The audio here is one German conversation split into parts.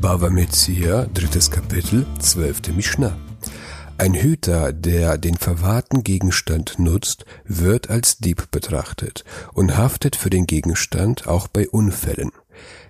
Bava Metzia, drittes Kapitel, zwölfte Mishnah. Ein Hüter, der den verwahrten Gegenstand nutzt, wird als Dieb betrachtet und haftet für den Gegenstand auch bei Unfällen.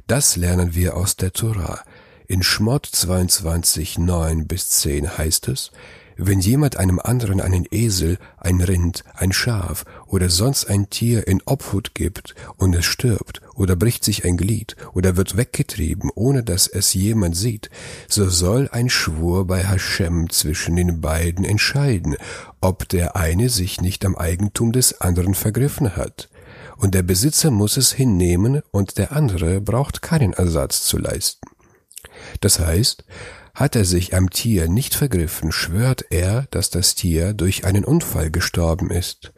Das lernen wir aus der Torah. In Schmott 22, 9 bis 10 heißt es, wenn jemand einem anderen einen Esel, ein Rind, ein Schaf oder sonst ein Tier in Obhut gibt und es stirbt oder bricht sich ein Glied oder wird weggetrieben, ohne dass es jemand sieht, so soll ein Schwur bei Hashem zwischen den beiden entscheiden, ob der eine sich nicht am Eigentum des anderen vergriffen hat. Und der Besitzer muss es hinnehmen und der andere braucht keinen Ersatz zu leisten. Das heißt, hat er sich am Tier nicht vergriffen, schwört er, dass das Tier durch einen Unfall gestorben ist.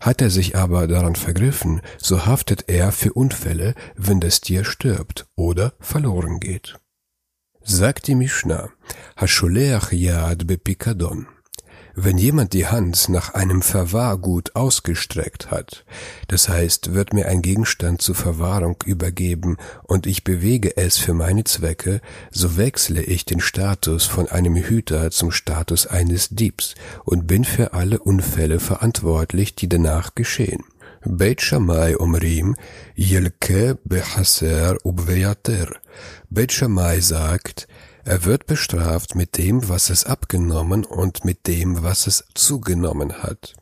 Hat er sich aber daran vergriffen, so haftet er für Unfälle, wenn das Tier stirbt oder verloren geht. Sagt die Mishnah, Hasholeach Yad Bepikadon. Wenn jemand die Hand nach einem Verwahrgut ausgestreckt hat, das heißt, wird mir ein Gegenstand zur Verwahrung übergeben und ich bewege es für meine Zwecke, so wechsle ich den Status von einem Hüter zum Status eines Diebs und bin für alle Unfälle verantwortlich, die danach geschehen. Beit Shammai Omrim, Yelke Behaser Ubveyater. Beit Shammai sagt, er wird bestraft mit dem, was es abgenommen und mit dem, was es zugenommen hat.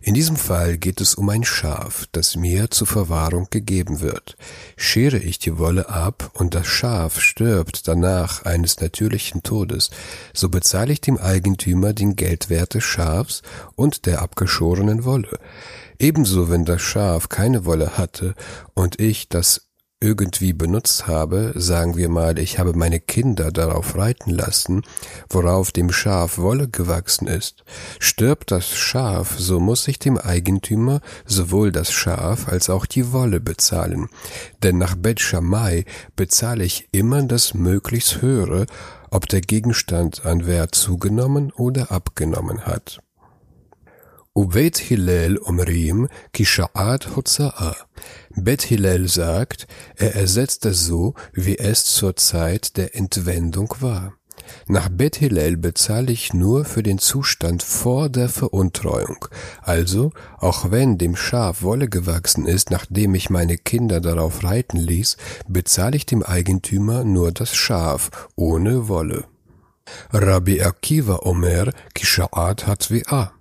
In diesem Fall geht es um ein Schaf, das mir zur Verwahrung gegeben wird. Schere ich die Wolle ab und das Schaf stirbt danach eines natürlichen Todes, so bezahle ich dem Eigentümer den Geldwert des Schafs und der abgeschorenen Wolle. Ebenso, wenn das Schaf keine Wolle hatte und ich das irgendwie benutzt habe, sagen wir mal, ich habe meine Kinder darauf reiten lassen, worauf dem Schaf Wolle gewachsen ist. Stirbt das Schaf, so muss ich dem Eigentümer sowohl das Schaf als auch die Wolle bezahlen. Denn nach Bet Shammai bezahle ich immer das möglichst höhere, ob der Gegenstand an Wert zugenommen oder abgenommen hat. Ubeit Hillel Omrim Kishaat Hotza'a. Bet Hillel sagt, er ersetzt es so, wie es zur Zeit der Entwendung war. Nach Bet Hillel bezahle ich nur für den Zustand vor der Veruntreuung. Also, auch wenn dem Schaf Wolle gewachsen ist, nachdem ich meine Kinder darauf reiten ließ, bezahle ich dem Eigentümer nur das Schaf ohne Wolle. Rabbi Akiva Omer Kishaat Hatvi'ah.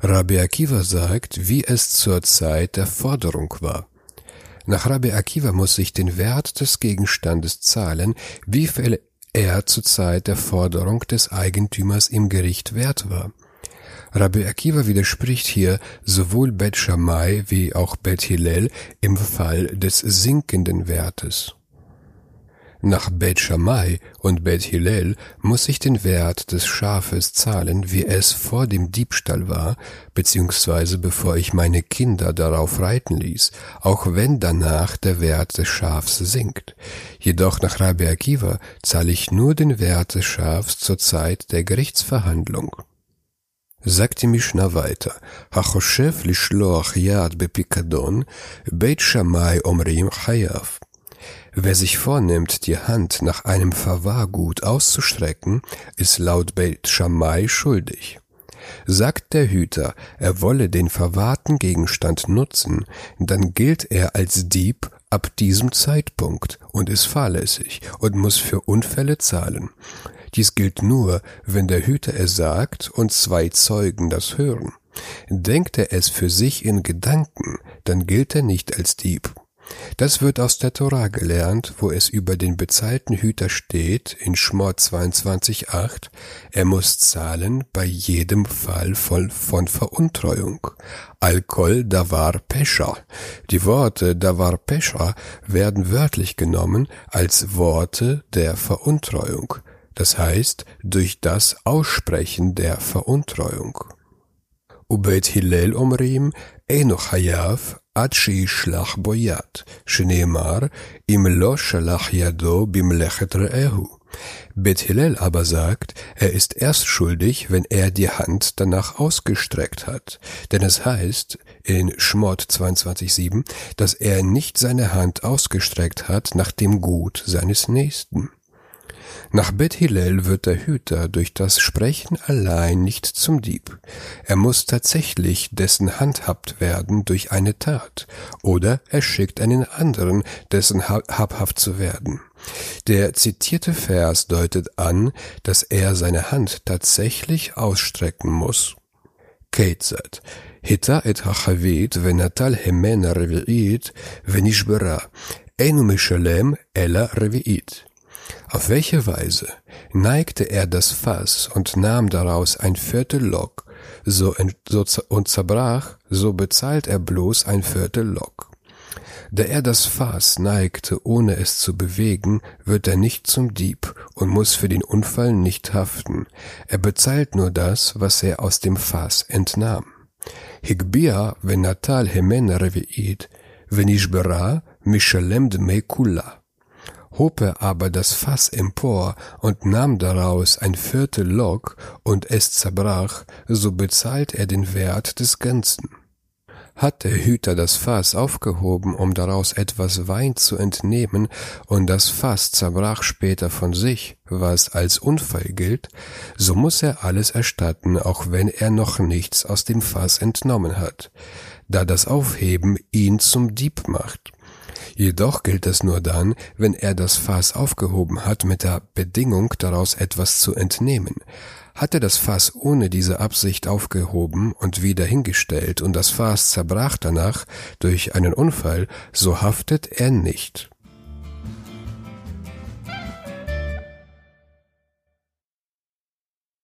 Rabbi Akiva sagt, wie es zur Zeit der Forderung war. Nach Rabbi Akiva muss ich den Wert des Gegenstandes zahlen, wie viel er zur Zeit der Forderung des Eigentümers im Gericht wert war. Rabbi Akiva widerspricht hier sowohl Bet Shammai wie auch Bet Hillel im Fall des sinkenden Wertes. Nach Bet Shammai und Bet Hillel muss ich den Wert des Schafes zahlen, wie es vor dem Diebstahl war, beziehungsweise bevor ich meine Kinder darauf reiten ließ, auch wenn danach der Wert des Schafs sinkt. Jedoch nach Rabbi Akiva zahle ich nur den Wert des Schafs zur Zeit der Gerichtsverhandlung. Sagt die Mishnah weiter, Hachoshev lishloach yad bepikadon, Beit Shammai omrim chayav. Wer sich vornimmt, die Hand nach einem Verwahrgut auszustrecken, ist laut Beit Shammai schuldig. Sagt der Hüter, er wolle den verwahrten Gegenstand nutzen, dann gilt er als Dieb ab diesem Zeitpunkt und ist fahrlässig und muss für Unfälle zahlen. Dies gilt nur, wenn der Hüter es sagt und zwei Zeugen das hören. Denkt er es für sich in Gedanken, dann gilt er nicht als Dieb. Das wird aus der Tora gelernt, wo es über den bezahlten Hüter steht, in Schmor 22,8, er muss zahlen bei jedem Fall von, von Veruntreuung. Alkohol davar Pescha. Die Worte davar Pescha werden wörtlich genommen als Worte der Veruntreuung, das heißt durch das Aussprechen der Veruntreuung. Ubeit Hillel Omrim, Enoch Hayav, עד שישלח בו יד, שנאמר, אם לא שלח ידו במלאכת רעהו. Bet Hillel aber sagt, er ist erst schuldig, wenn er die Hand danach ausgestreckt hat. Denn es heißt in Schmott 22,7, dass er nicht seine Hand ausgestreckt hat nach dem Gut seines Nächsten. Nach Bet Hillel wird der Hüter durch das Sprechen allein nicht zum Dieb. Er muss tatsächlich dessen handhabt werden durch eine Tat, oder er schickt einen anderen, dessen habhaft zu werden. Der zitierte Vers deutet an, dass er seine Hand tatsächlich ausstrecken muss. Keitzat, Hita et hachavit venatal hemena reviit venishbera, enu mishalem reviit. Auf welche Weise neigte er das Fass und nahm daraus ein Viertel Lok, so, so und zerbrach, so bezahlt er bloß ein Viertel Lok. Da er das Fass neigte, ohne es zu bewegen, wird er nicht zum Dieb und muss für den Unfall nicht haften. Er bezahlt nur das, was er aus dem Fass entnahm. Higbia venatal hemen revi'it, venishbera mishalem dmei kula hob er aber das Fass empor und nahm daraus ein Viertel Lok und es zerbrach, so bezahlt er den Wert des Ganzen. Hat der Hüter das Fass aufgehoben, um daraus etwas Wein zu entnehmen, und das Fass zerbrach später von sich, was als Unfall gilt, so muss er alles erstatten, auch wenn er noch nichts aus dem Fass entnommen hat, da das Aufheben ihn zum Dieb macht. Jedoch gilt es nur dann, wenn er das Fass aufgehoben hat mit der Bedingung, daraus etwas zu entnehmen. Hat er das Fass ohne diese Absicht aufgehoben und wieder hingestellt und das Fass zerbrach danach durch einen Unfall, so haftet er nicht.